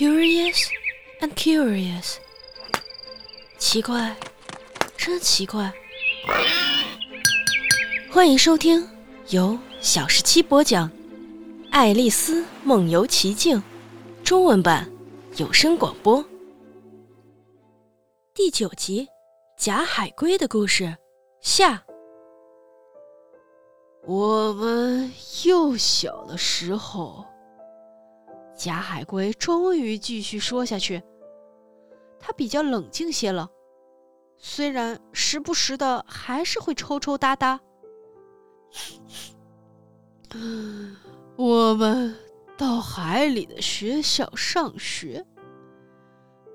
Curious and curious，奇怪，真奇怪。欢迎收听由小十七播讲《爱丽丝梦游奇境》中文版有声广播第九集《假海龟的故事》下。我们幼小的时候。假海龟终于继续说下去，他比较冷静些了，虽然时不时的还是会抽抽搭搭。我们到海里的学校上学，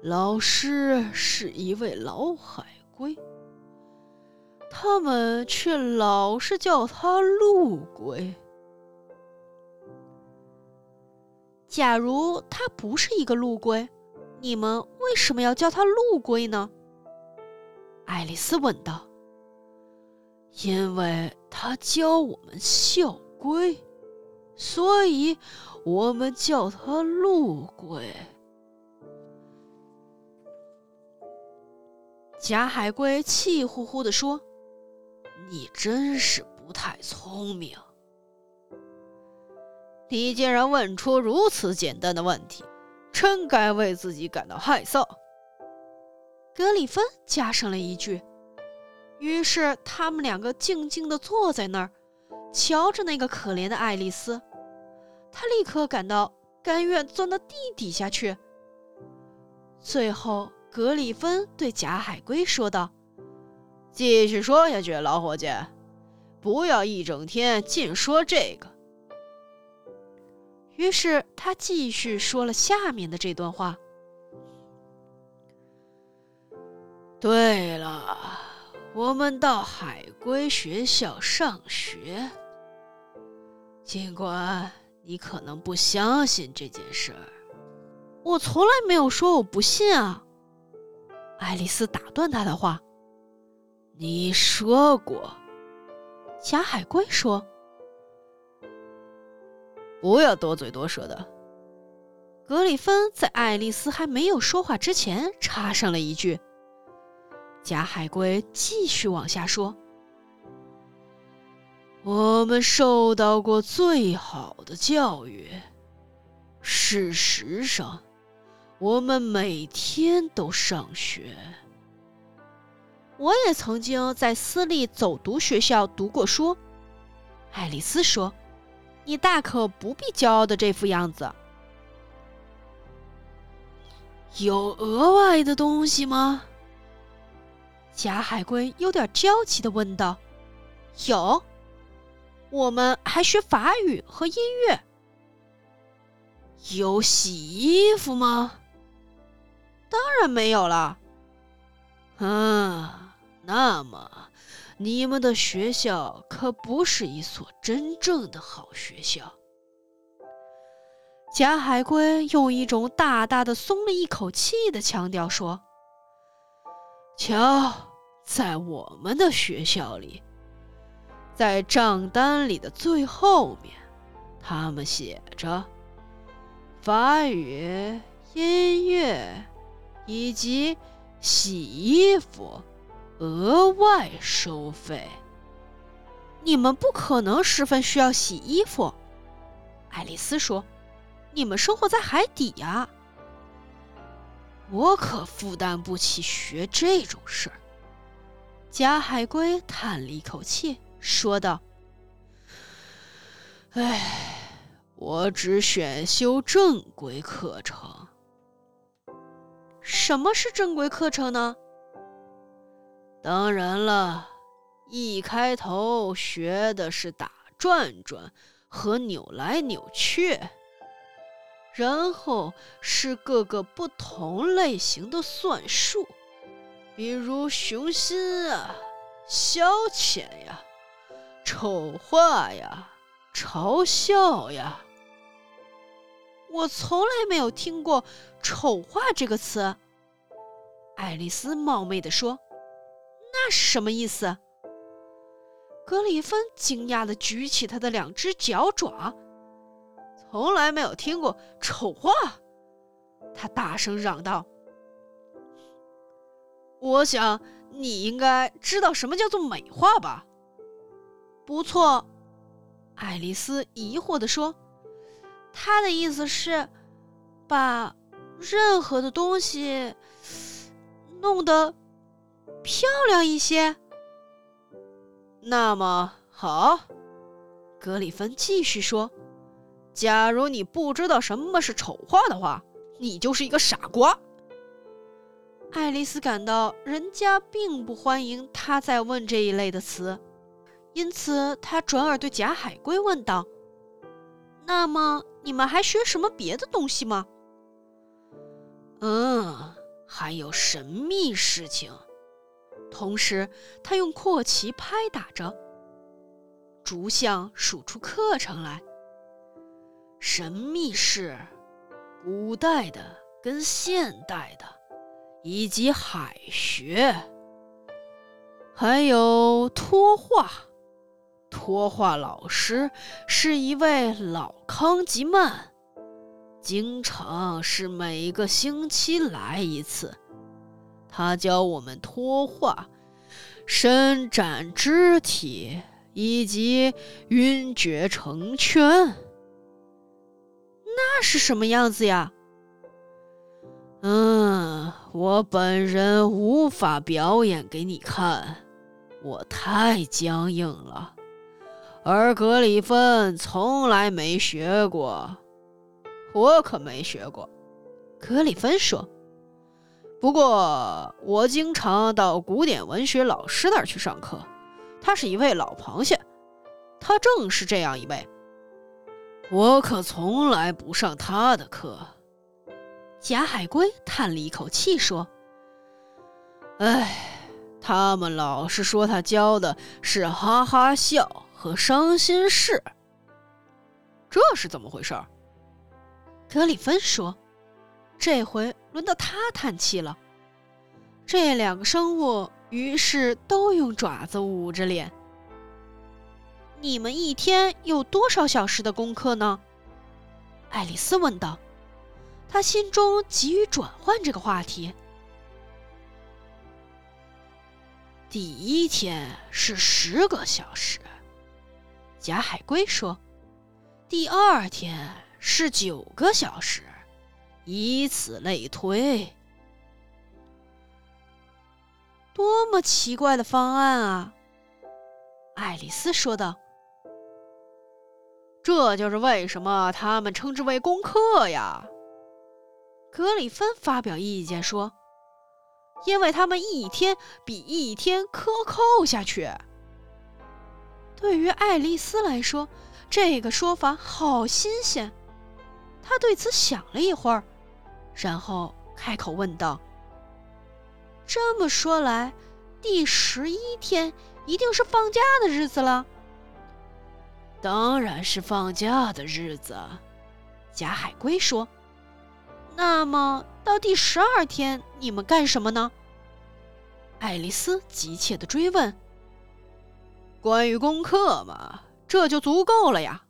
老师是一位老海龟，他们却老是叫他陆龟。假如它不是一个陆龟，你们为什么要叫它陆龟呢？爱丽丝问道。“因为它教我们校规，所以我们叫它陆龟。”假海龟气呼呼地说：“你真是不太聪明。”你竟然问出如此简单的问题，真该为自己感到害臊。格里芬加上了一句。于是他们两个静静地坐在那儿，瞧着那个可怜的爱丽丝。她立刻感到甘愿钻到地底下去。最后，格里芬对假海龟说道：“继续说下去，老伙计，不要一整天净说这个。”于是他继续说了下面的这段话。对了，我们到海龟学校上学，尽管你可能不相信这件事儿，我从来没有说我不信啊。爱丽丝打断他的话：“你说过。”假海龟说。不要多嘴多舌的。格里芬在爱丽丝还没有说话之前插上了一句。假海龟继续往下说：“我们受到过最好的教育。事实上，我们每天都上学。我也曾经在私立走读学校读过书。”爱丽丝说。你大可不必骄傲的这副样子。有额外的东西吗？假海龟有点焦急的问道。有，我们还学法语和音乐。有洗衣服吗？当然没有了。嗯，那么。你们的学校可不是一所真正的好学校。假海龟用一种大大的松了一口气的腔调说：“瞧，在我们的学校里，在账单里的最后面，他们写着法语、音乐以及洗衣服。”额外收费，你们不可能十分需要洗衣服。爱丽丝说：“你们生活在海底呀。”我可负担不起学这种事儿。假海龟叹了一口气，说道：“唉，我只选修正规课程。什么是正规课程呢？”当然了，一开头学的是打转转和扭来扭去，然后是各个不同类型的算术，比如雄心啊、消遣呀、丑化呀、嘲笑呀。我从来没有听过“丑化”这个词。爱丽丝冒昧地说。那是什么意思？格里芬惊讶的举起他的两只脚爪。从来没有听过丑话。他大声嚷道：“我想你应该知道什么叫做美化吧？”“不错。”爱丽丝疑惑地说，“他的意思是把任何的东西弄得漂亮一些。”那么好，格里芬继续说：“假如你不知道什么是丑话的话，你就是一个傻瓜。”爱丽丝感到人家并不欢迎她再问这一类的词，因此她转而对假海龟问道：“那么你们还学什么别的东西吗？”“嗯，还有神秘事情。”同时，他用阔旗拍打着，逐项数出课程来。神秘是古代的跟现代的，以及海学，还有托画。托画老师是一位老康吉曼，经常是每个星期来一次。他教我们脱画、伸展肢体以及晕厥成圈。那是什么样子呀？嗯，我本人无法表演给你看，我太僵硬了。而格里芬从来没学过，我可没学过。格里芬说。不过，我经常到古典文学老师那儿去上课。他是一位老螃蟹，他正是这样一位。我可从来不上他的课。贾海龟叹了一口气说：“哎，他们老是说他教的是哈哈笑和伤心事。这是怎么回事？”格里芬说。这回轮到他叹气了。这两个生物于是都用爪子捂着脸。你们一天有多少小时的功课呢？爱丽丝问道。她心中急于转换这个话题。第一天是十个小时，贾海龟说。第二天是九个小时。以此类推，多么奇怪的方案啊！爱丽丝说道：“这就是为什么他们称之为功课呀。”格里芬发表意见说：“因为他们一天比一天克扣下去。”对于爱丽丝来说，这个说法好新鲜。她对此想了一会儿。然后开口问道：“这么说来，第十一天一定是放假的日子了。”“当然是放假的日子。”贾海龟说。“那么到第十二天你们干什么呢？”爱丽丝急切地追问。“关于功课嘛，这就足够了呀。”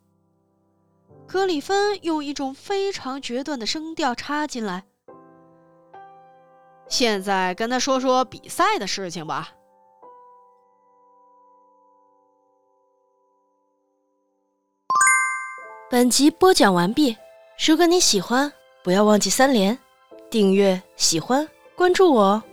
格里芬用一种非常决断的声调插进来：“现在跟他说说比赛的事情吧。”本集播讲完毕。如果你喜欢，不要忘记三连、订阅、喜欢、关注我哦。